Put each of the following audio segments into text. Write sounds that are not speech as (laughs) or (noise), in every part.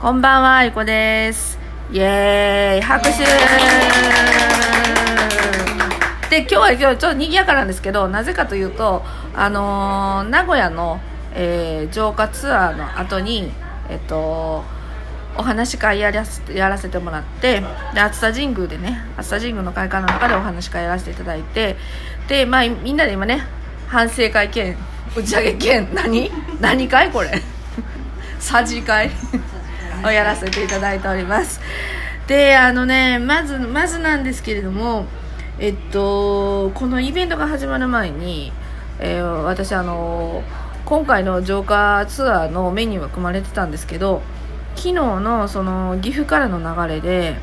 こんばんは、ゆこです。イエーイ、拍手で、今日は今日ちょっと賑やかなんですけど、なぜかというと、あのー名古屋の、えー浄化ツアーの後に、えっと、お話し会やらせやらせてもらって、で、熱田神宮でね、熱田神宮の会館の中でお話し会やらせていただいて、で、まあ、みんなで今ね、反省会兼、打ち上げ兼、何？何会これ？(laughs) さじ会をやらせていただいております。であのねまずまずなんですけれどもえっとこのイベントが始まる前に、えー私あの今回の浄化ツアーのメニューが組まれてたんですけど昨日のその岐阜からの流れで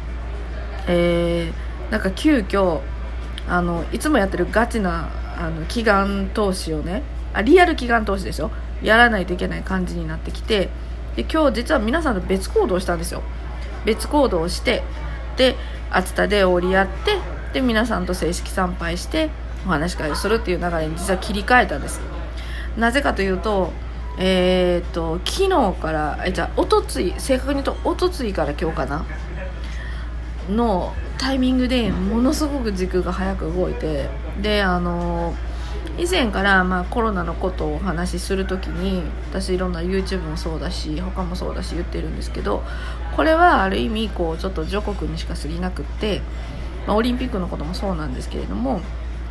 えーなんか急遽あのいつもやってるガチなあの祈願投資をねあリアル祈願投資でしょ？やらないといけない感じになってきてで今日実は皆さんと別行動したんですよ。別行動してで熱田で折り合ってで皆さんと正式参拝してお話し会をするっていう流れに実は切り替えたんです。なぜかというとえーっと昨日からえじゃあおとつい正確に言うとおとついから今日かな？のタイミングでものすごく時空が早く動いてであの以前から、まあ、コロナのことをお話しするときに私いろんな YouTube もそうだし他もそうだし言ってるんですけどこれはある意味こうちょっと序国にしか過ぎなくって、まあ、オリンピックのこともそうなんですけれども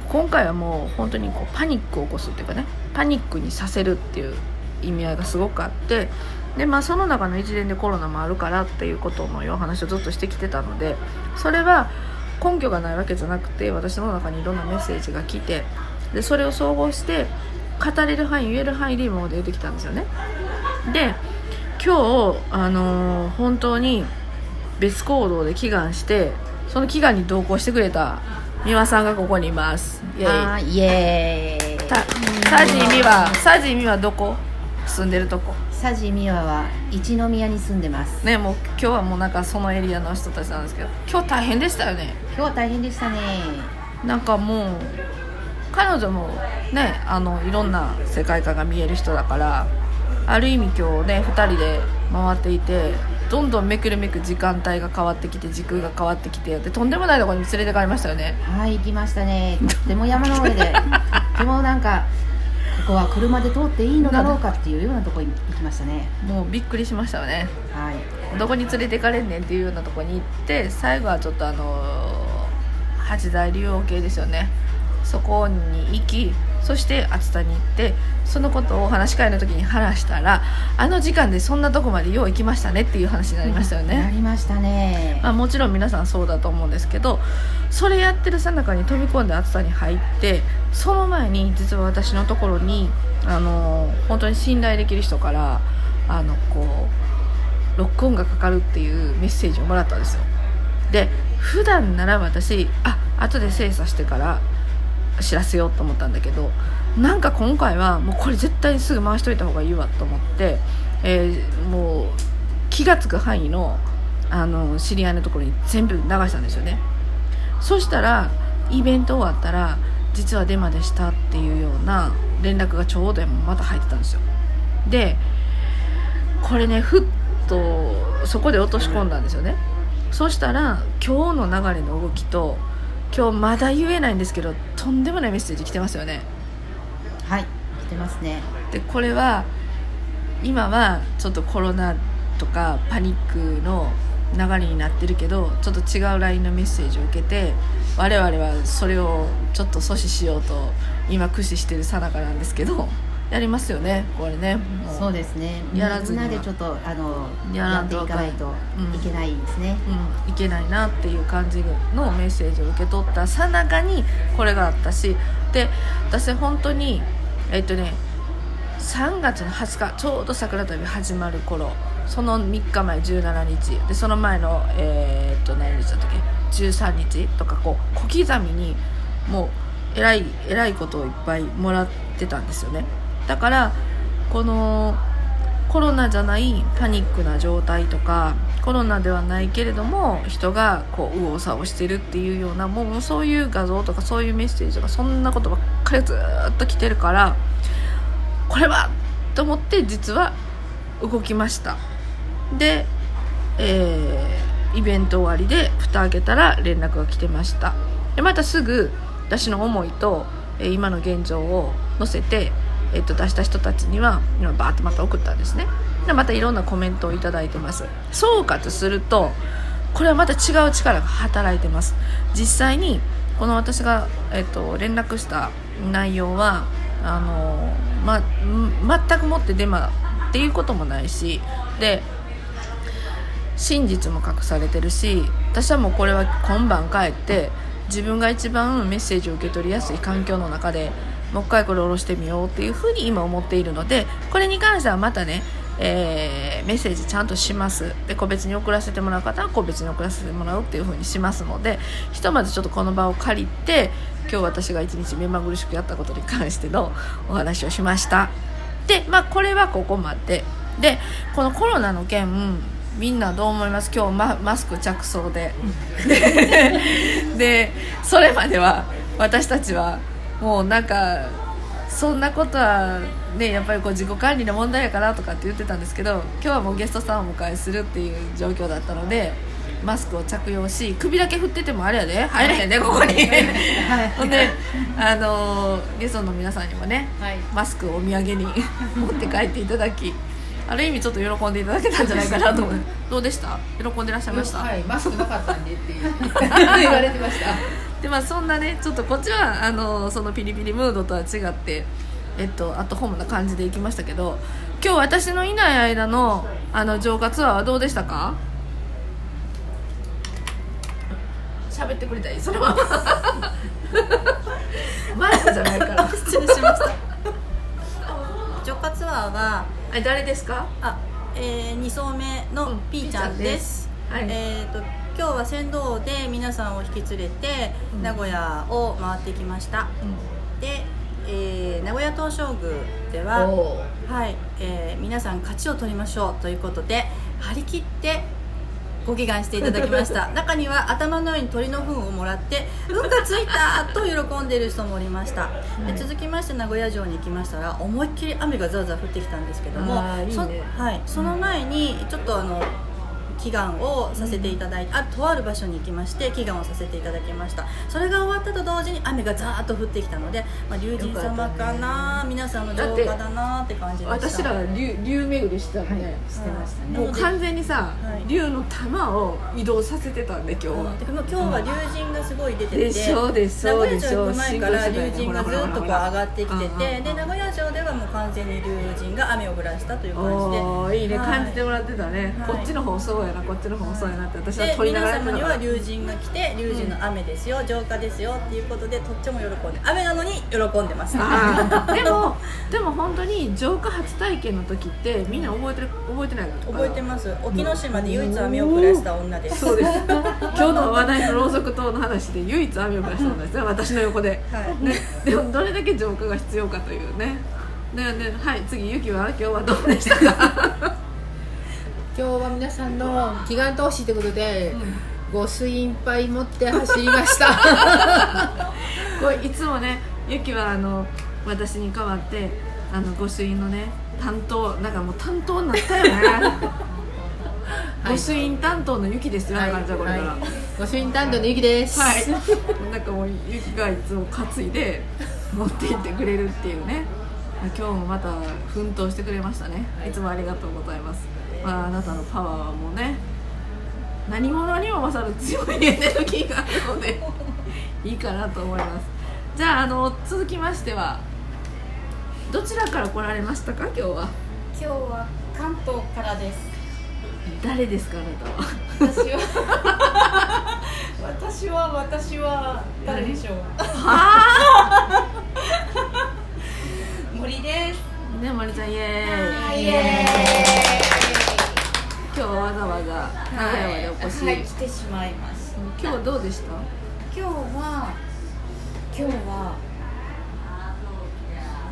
今回はもう本当にこうパニックを起こすっていうかねパニックにさせるっていう意味合いがすごくあってで、まあ、その中の一連でコロナもあるからっていうことのお話をずっとしてきてたのでそれは根拠がないわけじゃなくて私の中にいろんなメッセージが来てでそれを総合して語れる範囲言える範囲で今まで出てきたんですよね。で今日、あのー本当に別行動で祈願してその祈願に同行してくれた美輪さんがここにいます。イエあーイエーイ。サジ美輪サジ美輪どこ？住んでるとこ。佐治美和は一宮に住んでます。ねもう今日はもうなんかそのエリアの人たちなんですけど今日大変でしたよね。今日は大変でしたね。なんかもう彼女もねあのいろんな世界観が見える人だからある意味今日ね2人で回っていてどんどんめくるめく時間帯が変わってきて時空が変わってきてでとんでもないところに連れて帰りましたよね。はい行きましたね。とっても山の上で。とってもなんかここは車で通っていいのだろうかっていうようなところに行きましたね。もうびっくりしましたよね。はい。どこに連れてかれんねんっていうようなところに行って最後はちょっとあの八大竜王系ですよねそこに行きそして熱田に行ってそのことをお話し会の時に話したらあの時間でそんなとこまでよう行きましたねっていう話になりましたよなね、りましたね。まあ、もちろん皆さんそうだと思うんですけどそれやってるさなかに飛び込んで暑さに入ってその前に実は私のところにあの本当に信頼できる人からあのこうロックオンがかかるっていうメッセージをもらったんですよ。で普段なら私あ後で精査してから知らせようと思ったんだけどなんか今回はもうこれ絶対にすぐ回しといた方がいいわと思って、えーもう気が付く範囲のあの知り合いのところに全部流したんですよね。そしたらイベント終わったら実はデマでしたっていうような連絡がちょうどまた入ってたんですよ。でこれねふっとそこで落とし込んだんですよね。そしたら今日の流れの動きと今日まだ言えないんですけどとんでもないメッセージ来てますよね。はい来てますね。でこれは今はちょっとコロナとかパニックの流れになってるけどちょっと違う LINE のメッセージを受けて我々はそれをちょっと阻止しようと今駆使してるさなかなんですけどやりますよねこれね。もそうですね。やらずみんなでちょっとあのやっていかないといけないですね、うん、いけないなっていう感じのメッセージを受け取ったさなかにこれがあったしで私本当にえっとね3月の20日ちょうど桜旅始まる頃その3日前17日でその前のえーっと何日だったっけ？13日とかこう小刻みにもうえらいえらいことをいっぱいもらってたんですよねだからこのコロナじゃないパニックな状態とかコロナではないけれども人がこう右往左往してるっていうようなもうそういう画像とかそういうメッセージとかそんなことばっかりずっと来てるからこれはと思って実は動きました。でえーイベント終わりで蓋開けたら連絡が来てました。でまたすぐ私の思いと、え今の現状を載せて、えー、と出した人たちには今バーッとまた送ったんですね。でまたいろんなコメントをいいてます。総括するとこれはまた違う力が働いてます。実際にこの私が、えっと連絡した内容はあの、ま、ん全くもってデマっていうこともないしで真実も隠されてるし私はもうこれは今晩帰って自分が一番メッセージを受け取りやすい環境の中でもう一回これ下ろしてみようっていうふうに今思っているのでこれに関してはまたね、えーメッセージちゃんとします。で個別に送らせてもらう方は個別に送らせてもらうっていうふうにしますのでひとまずちょっとこの場を借りて今日私が一日目まぐるしくやったことに関してのお話をしました。でまあこれはここまで。でこのコロナの件みんなどう思います？今日ママスク着想で。(laughs) ででそれまでは私たちはもうなんかそんなことはねやっぱりこう自己管理の問題やからとかって言ってたんですけど今日はもうゲストさんをお迎えするっていう状況だったのでマスクを着用し首だけ振っててもあれやで。入れへんねここに。(laughs) ほんであのーゲストの皆さんにもねはい。マスクをお土産に (laughs) 持って帰っていただきある意味ちょっと喜んでいただけたんじゃないかなと思う。どうでした？喜んでらっしゃいました、はいマスクなかったんでって (laughs) 言われてましたでまあそんなねちょっとこっちはあのそのピリピリムードとは違ってえっとアットホームな感じで行きましたけど今日私のいない間のあの浄化ツアーはどうでしたか？喋ってくれたらいいそれはマイクじゃないから。失礼しました。浄化ツアーはあ誰ですか？あ、えー、2層目うんのピーちゃんです,、ピーちゃんです。はい。えー、と今日は船頭で皆さんを引き連れてうん。名古屋を回ってきました、で、えー名古屋東照宮では、おはいえー皆さん勝ちを取りましょうということで張り切ってご祈願していただきました。(laughs) 中には頭の上に鳥の糞をもらって「運がついた!」と喜んでいる人もおりました、で続きまして名古屋城に行きましたら思いっきり雨がザーザー降ってきたんですけどもね。そはい、その前にちょっとあの祈願をさせていただいて、あとある場所に行きまして祈願をさせていただきました。それが終わったと同時に雨がザーッと降ってきたので、まあ、龍神様かな、皆さんの浄化だなって感じでした。私らが竜竜巡りしてたのね、してましたね。もう完全にさ、はい。竜の玉を移動させてたんで今日は、今日は龍神がすごい出ててでしょでしょ名古屋城行く前から龍神がずっとこう上がってきててで名古屋城ではもう完全に龍神が雨を降らしたという感じで。いいね、はい。感じてもらってたね、はい。こっちの方そうやなこっちの方そうやなって私はで撮りなが皆様には龍神が来て龍神の雨ですよ浄化ですよっていうことでとっても喜んで雨なのに喜んでますあーでもでも本当に浄化初体験の時ってみんな覚えてる覚えてないの？覚えてます。沖ノ島で唯一雨を降らした女です。そうです。(laughs) 今日の話題のろうそく灯の話で唯一雨を降らしたんですね私の横で、はい。ね、でもどれだけ浄化が必要かというね。ねねはい次ゆきは？今日はどうでしたか？今日は皆さんの祈願投資ということで、御朱印杯持って走りました。(laughs) これいつもねゆきはあの私に代わってあの御朱印のね担当なんかもう担当になったよね、(laughs) 御朱印担当のゆきですよ、だからじゃあこれから、はい。御朱印担当のゆきです、はい、なんかもうゆきがいつも担いで持って行ってくれるっていうね今日もまた奮闘してくれましたね、い、つもありがとうございます、まあ、あなたのパワーはもうね何者にも勝る強いエネルギーがあるので (laughs) いいかなと思います。じゃああの続きましてはどちらから来られましたか？今日は。今日は関東からです。誰ですかあなたは？私は。(laughs) 私は私は誰でしょう。(laughs) は森ですあねまりちゃんイエーイ。イエ今日はわざわざ名古屋までお越し、はい来てしまいます。今日はどうでした？今日は今日は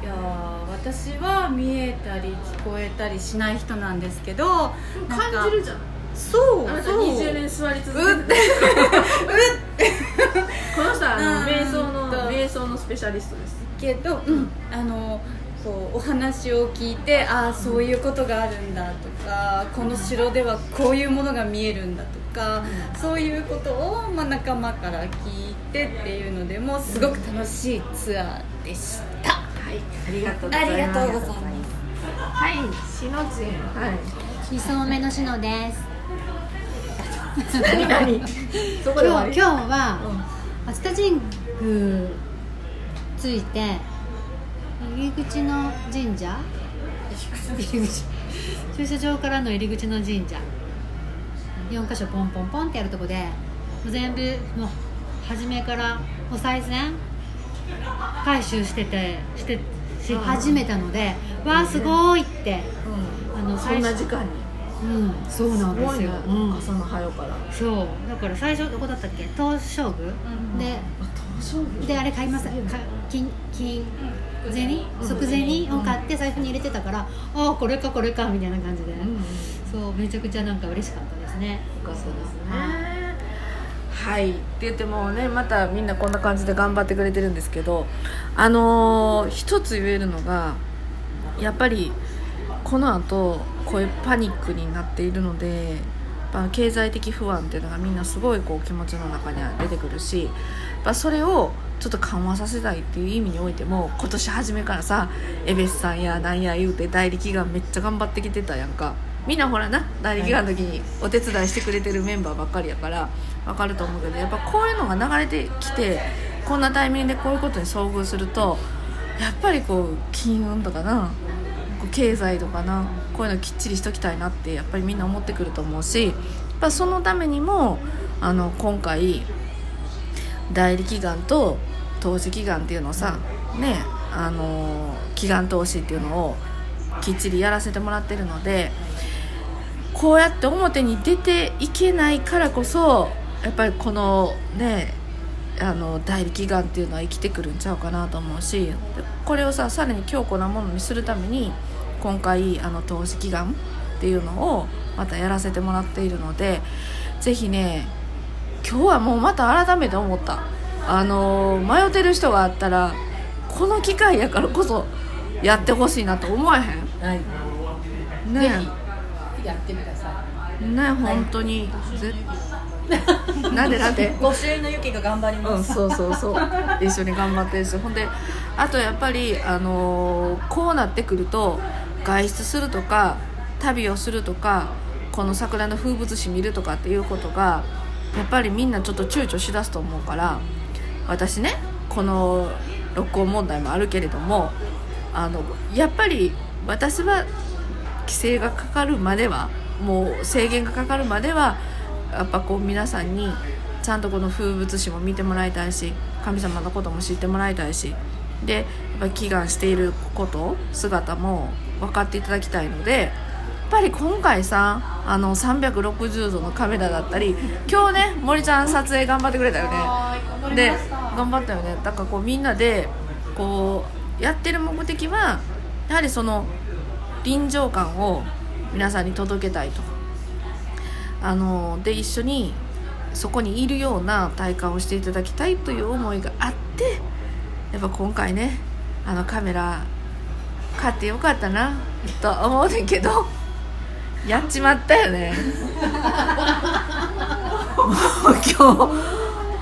いやー私は見えたり聞こえたりしない人なんですけど感じるじゃん。そうあなたそう。20年座り続けて (laughs) この人はあのうん。瞑想のと。瞑想のスペシャリストです。けど、うん、あのこうお話を聞いてああそういうことがあるんだとかこの城ではこういうものが見えるんだとか、そういうことを、まあ、仲間から聞いてっていうのでもすごく楽しいツアーでした。はいありがとうござあいます。りがとうございます。はいしのちんはい。二層目のしのです。何？何？今日今日は熱田神宮ついて入り口の神社？入り口駐車場からの入り口の神社。4箇所ポンポンポンってやるとこでもう全部もう初めからお賽銭回収しててしてし始めたのでわあすごいって。あのそんな時間に。うんそうなんですよ、うん、朝の早から。そう。だから最初どこだったっけ？東照宮、で東照宮であれ買います。か金金銭？即銭を買って財布に入れてたから、ああこれかこれかみたいな感じで、そうめちゃくちゃなんか嬉しかったですね。よかったですね。はい。って言ってもねまたみんなこんな感じで頑張ってくれてるんですけどあのー一つ言えるのがやっぱりこの後こういうパニックになっているのでやっぱ経済的不安っていうのがみんなすごいこう気持ちの中には出てくるしぱそれをちょっと緩和させたいっていう意味においても今年初めからさエベスさんやなんや言うて代理祈願めっちゃ頑張ってきてたやんか。みんなほらな代理祈願の時にお手伝いしてくれてるメンバーばっかりやから分かると思うけどやっぱこういうのが流れてきてこんなタイミングでこういうことに遭遇するとやっぱりこう金運とかな経済とかなこういうのきっちりしときたいなってやっぱりみんな思ってくると思うしやっぱそのためにもあの今回代理祈願と投資祈願っていうのをさねあの祈願投資っていうのをきっちりやらせてもらってるのでこうやって表に出ていけないからこそやっぱりこのねあの代理祈願っていうのは生きてくるんちゃうかなと思うしでこれをささらに強固なものにするために今回あの投資祈願っていうのをまたやらせてもらっているのでぜひね今日はもうまた改めて思った。あの迷ってる人があったらこの機会やからこそやってほしいなと思えへん？はい。ねやってくださね本当に。ぜ (laughs) なんでなんで？ご主演のゆきが頑張りうん、ます、そうそうそう。一緒に頑張ってるし。ほんであとやっぱり、あのーこうなってくると外出するとか旅をするとかこの桜の風物詩見るとかっていうことがやっぱりみんなちょっと躊躇しだすと思うから私ねこの録音問題もあるけれどもあのやっぱり私は規制がかかるまではもう制限がかかるまではやっぱこう皆さんにちゃんとこの風物詩も見てもらいたいし神様のことも知ってもらいたいしでやっぱ祈願していること姿も分かっていただきたいのでぱり今回さあの360度のカメラだったり今日ね森ちゃん撮影頑張ってくれたよね。で頑張ったよね。だからこうみんなでこうやってる目的はやはりその臨場感を皆さんに届けたいと。あので一緒にそこにいるような体感をしていただきたいという思いがあってやっぱ今回ねあのカメラ買ってよかったなと思うねんけどやっちまったよね。もう今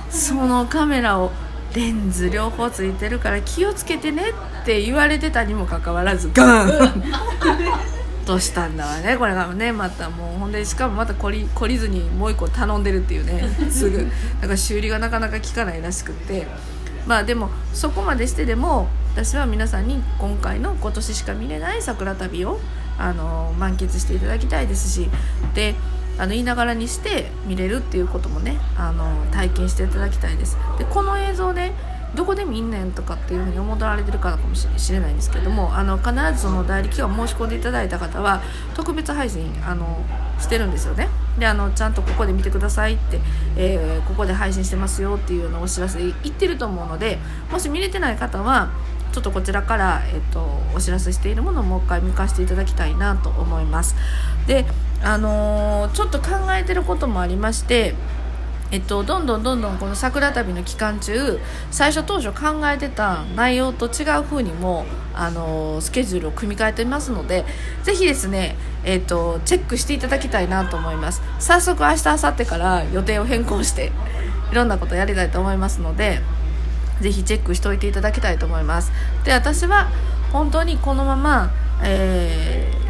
日そのカメラをレンズ両方ついてるから気をつけてねって言われてたにもかかわらずガーンとしたんだわね。これがねまたもうほんでしかもまた懲り懲りずにもう一個頼んでるっていうね。すぐ。だから修理がなかなか効かないらしくって。まあでもそこまでしてでも私は皆さんに今回の今年しか見れない桜旅をあの満喫していただきたいですしであの言いながらにして見れるっていうこともねあの体験していただきたいです。でこの映像ねどこで見んねんとかっていうふうに思われてるかかもしれないんですけどもあの必ずその代理期間申し込んでいただいた方は特別配信あのしてるんですよね。であのちゃんとここで見てくださいって、えーここで配信してますよっていうのをお知らせ言ってると思うのでもし見れてない方はちょっとこちらから、えっとお知らせしているものをもう一回見返していただきたいなと思います。であのーちょっと考えてることもありましてえっと、どんどんどんどんこの桜旅の期間中最初当初考えてた内容と違う風にもあのスケジュールを組み替えてますのでぜひですね、えっと、チェックしていただきたいなと思います。早速明日明後日から予定を変更していろんなことやりたいと思いますのでぜひチェックしておいていただきたいと思います。で私は本当にこのまま、えー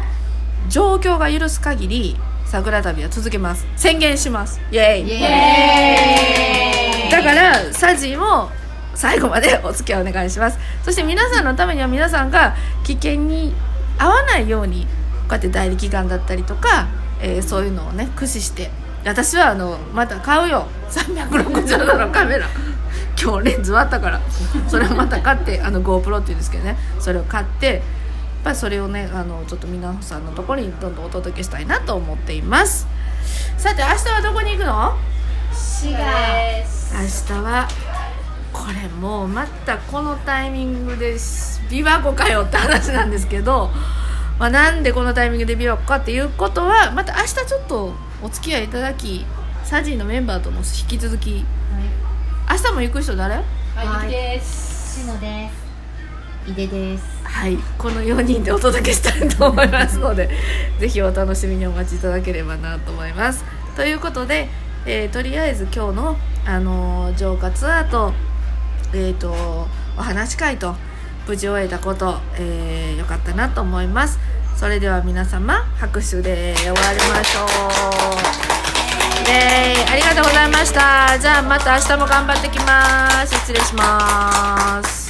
状況が許す限り桜旅は続けます。宣言します。イエーイだからサジも最後までお付き合いお願いします。そして皆さんのためには皆さんが危険に合わないようにこうやって代理願だったりとか、えーそういうのをね駆使して私はあのまた買うよ。360度のカメラ今日レンズ割ったから。それをまた買ってあの GoPro っていうんですけどね。それを買ってやっぱりそれをねあのちょっと皆さんのところにどんどんお届けしたいなと思っています。さて明日はどこに行くの？滋賀明日はこれもうまたこのタイミングで琵琶湖かよって話なんですけど、まあ、なんでこのタイミングで琵琶湖かっていうことはまた明日ちょっとお付き合いいただきサジーのメンバーとも引き続き明日も行く人誰？はいですしのです。井出ですはいこの4人でお届けしたいと思いますので (laughs) ぜひお楽しみにお待ちいただければなと思います。ということで、えーとりあえず今日の、あのー浄化ツアーと,、えー、とお話し会と無事終えたこと、えーよかったなと思います。それでは皆様拍手で終わりましょうイエーありがとうございました。じゃあまた明日も頑張ってきます。失礼します。